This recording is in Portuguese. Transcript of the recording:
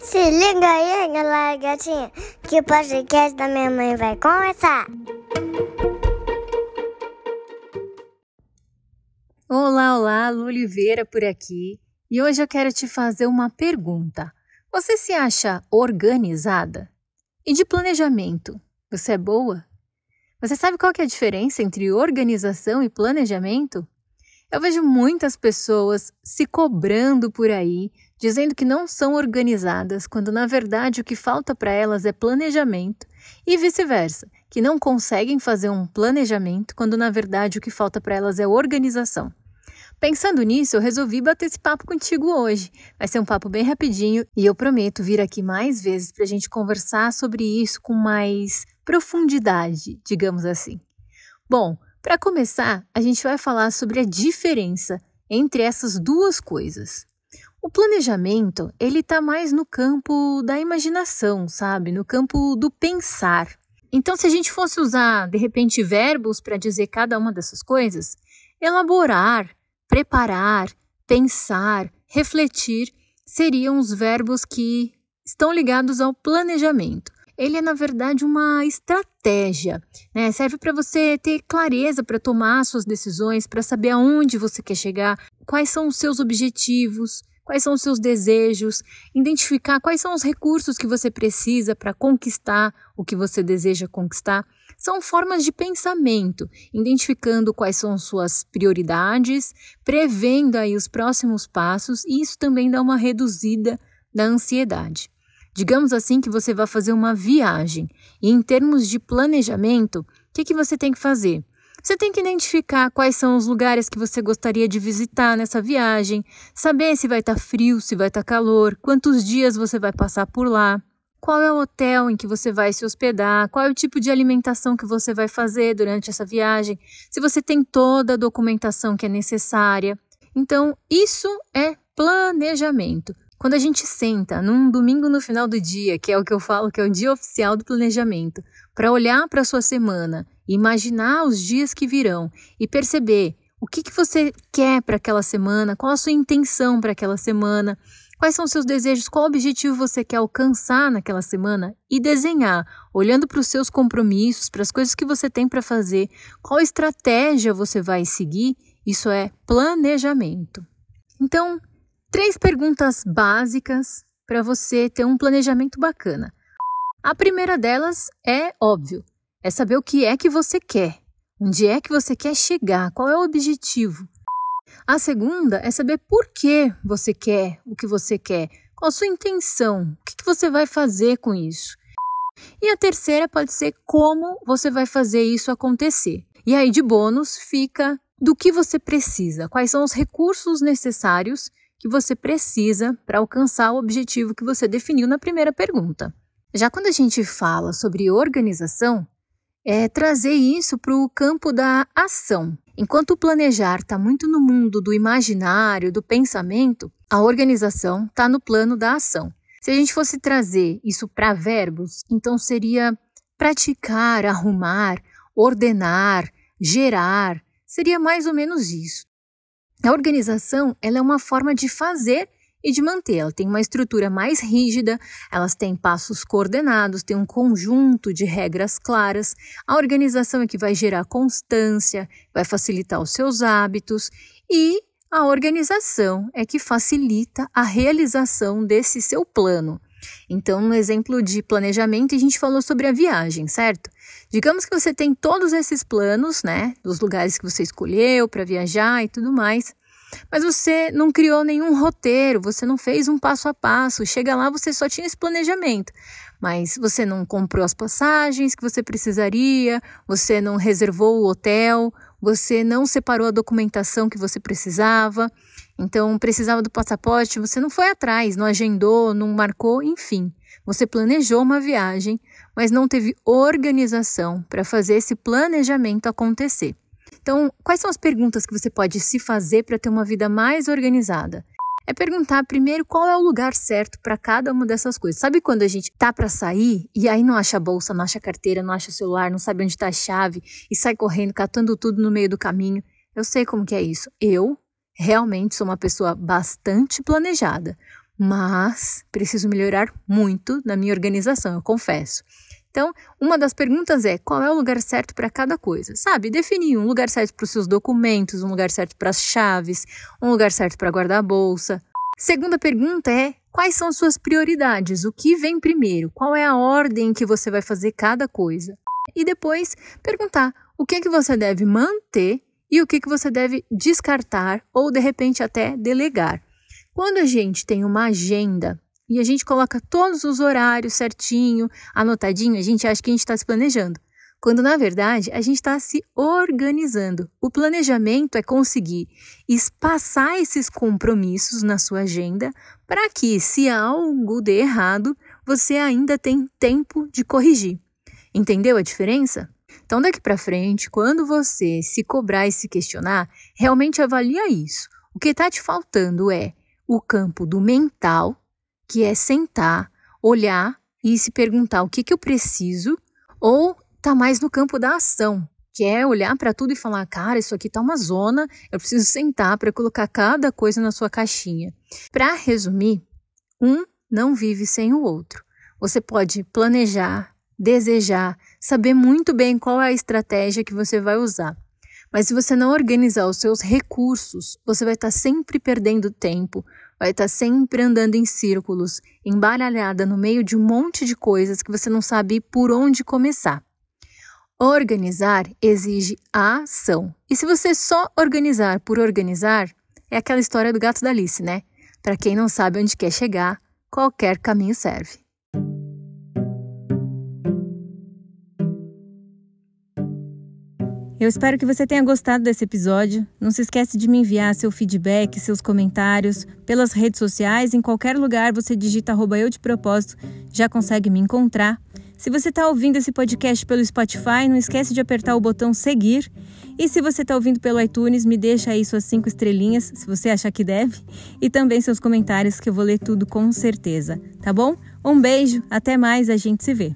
Se liga aí, galera gatinha, que o podcast da minha mãe vai começar. Olá, olá, Lu Oliveira por aqui. E hoje eu quero te fazer uma pergunta. Você se acha organizada? E de planejamento, você é boa? Você sabe qual é a diferença entre organização e planejamento? Eu vejo muitas pessoas se cobrando por aí, dizendo que não são organizadas, quando na verdade o que falta para elas é planejamento, e vice-versa, que não conseguem fazer um planejamento, quando na verdade o que falta para elas é organização. Pensando nisso, eu resolvi bater esse papo contigo hoje. Vai ser um papo bem rapidinho e eu prometo vir aqui mais vezes para a gente conversar sobre isso com mais profundidade, digamos assim. Bom, para começar, a gente vai falar sobre a diferença entre essas duas coisas. O planejamento, ele está mais no campo da imaginação, sabe? No campo do pensar. Então, se a gente fosse usar, de repente, verbos para dizer cada uma dessas coisas, elaborar, preparar, pensar, refletir seriam os verbos que estão ligados ao planejamento ele é na verdade uma estratégia, né? Serve para você ter clareza para tomar suas decisões, para saber aonde você quer chegar, quais são os seus objetivos, quais são os seus desejos, identificar quais são os recursos que você precisa para conquistar o que você deseja conquistar. São formas de pensamento, identificando quais são suas prioridades, prevendo aí os próximos passos, e isso também dá uma reduzida da ansiedade. Digamos assim que você vai fazer uma viagem e, em termos de planejamento, o que, que você tem que fazer? Você tem que identificar quais são os lugares que você gostaria de visitar nessa viagem, saber se vai estar tá frio, se vai estar tá calor, quantos dias você vai passar por lá, qual é o hotel em que você vai se hospedar, qual é o tipo de alimentação que você vai fazer durante essa viagem, se você tem toda a documentação que é necessária. Então, isso é planejamento. Quando a gente senta num domingo no final do dia, que é o que eu falo que é o dia oficial do planejamento, para olhar para a sua semana, imaginar os dias que virão e perceber o que, que você quer para aquela semana, qual a sua intenção para aquela semana, quais são os seus desejos, qual objetivo você quer alcançar naquela semana e desenhar, olhando para os seus compromissos, para as coisas que você tem para fazer, qual estratégia você vai seguir, isso é planejamento. Então, Três perguntas básicas para você ter um planejamento bacana. A primeira delas é óbvio, é saber o que é que você quer, onde é que você quer chegar, qual é o objetivo. A segunda é saber por que você quer o que você quer, qual a sua intenção, o que, que você vai fazer com isso. E a terceira pode ser como você vai fazer isso acontecer. E aí, de bônus, fica do que você precisa, quais são os recursos necessários que você precisa para alcançar o objetivo que você definiu na primeira pergunta. Já quando a gente fala sobre organização, é trazer isso para o campo da ação. Enquanto o planejar está muito no mundo do imaginário, do pensamento, a organização está no plano da ação. Se a gente fosse trazer isso para verbos, então seria praticar, arrumar, ordenar, gerar, seria mais ou menos isso. A organização ela é uma forma de fazer e de manter. Ela tem uma estrutura mais rígida, elas têm passos coordenados, tem um conjunto de regras claras. A organização é que vai gerar constância, vai facilitar os seus hábitos e a organização é que facilita a realização desse seu plano. Então, no exemplo de planejamento, a gente falou sobre a viagem, certo? Digamos que você tem todos esses planos, né, dos lugares que você escolheu para viajar e tudo mais, mas você não criou nenhum roteiro, você não fez um passo a passo. Chega lá, você só tinha esse planejamento, mas você não comprou as passagens que você precisaria, você não reservou o hotel, você não separou a documentação que você precisava. Então, precisava do passaporte, você não foi atrás, não agendou, não marcou, enfim. Você planejou uma viagem, mas não teve organização para fazer esse planejamento acontecer. Então, quais são as perguntas que você pode se fazer para ter uma vida mais organizada? É perguntar primeiro qual é o lugar certo para cada uma dessas coisas. Sabe quando a gente tá para sair e aí não acha a bolsa, não acha carteira, não acha o celular, não sabe onde está a chave e sai correndo, catando tudo no meio do caminho? Eu sei como que é isso. Eu realmente sou uma pessoa bastante planejada, mas preciso melhorar muito na minha organização, eu confesso. Então, uma das perguntas é qual é o lugar certo para cada coisa? Sabe, definir um lugar certo para os seus documentos, um lugar certo para as chaves, um lugar certo para guardar a bolsa. Segunda pergunta é quais são suas prioridades? O que vem primeiro? Qual é a ordem que você vai fazer cada coisa? E depois perguntar o que é que você deve manter e o que, que você deve descartar ou de repente até delegar. Quando a gente tem uma agenda e a gente coloca todos os horários certinho, anotadinho, a gente acha que a gente está se planejando. Quando na verdade a gente está se organizando. O planejamento é conseguir espaçar esses compromissos na sua agenda para que, se algo der errado, você ainda tem tempo de corrigir. Entendeu a diferença? Então, daqui para frente, quando você se cobrar e se questionar, realmente avalia isso. O que está te faltando é o campo do mental que é sentar, olhar e se perguntar o que, que eu preciso, ou tá mais no campo da ação, que é olhar para tudo e falar, cara, isso aqui tá uma zona, eu preciso sentar para colocar cada coisa na sua caixinha. Para resumir, um não vive sem o outro. Você pode planejar, desejar, saber muito bem qual é a estratégia que você vai usar. Mas se você não organizar os seus recursos, você vai estar sempre perdendo tempo, vai estar sempre andando em círculos, embaralhada no meio de um monte de coisas que você não sabe por onde começar. Organizar exige a ação. E se você só organizar por organizar, é aquela história do gato da Alice, né? Para quem não sabe onde quer chegar, qualquer caminho serve. Eu espero que você tenha gostado desse episódio. Não se esquece de me enviar seu feedback, seus comentários pelas redes sociais. Em qualquer lugar você digita arroba eu de propósito, já consegue me encontrar. Se você está ouvindo esse podcast pelo Spotify, não esquece de apertar o botão seguir. E se você está ouvindo pelo iTunes, me deixa aí suas cinco estrelinhas, se você achar que deve, e também seus comentários, que eu vou ler tudo com certeza, tá bom? Um beijo, até mais, a gente se vê.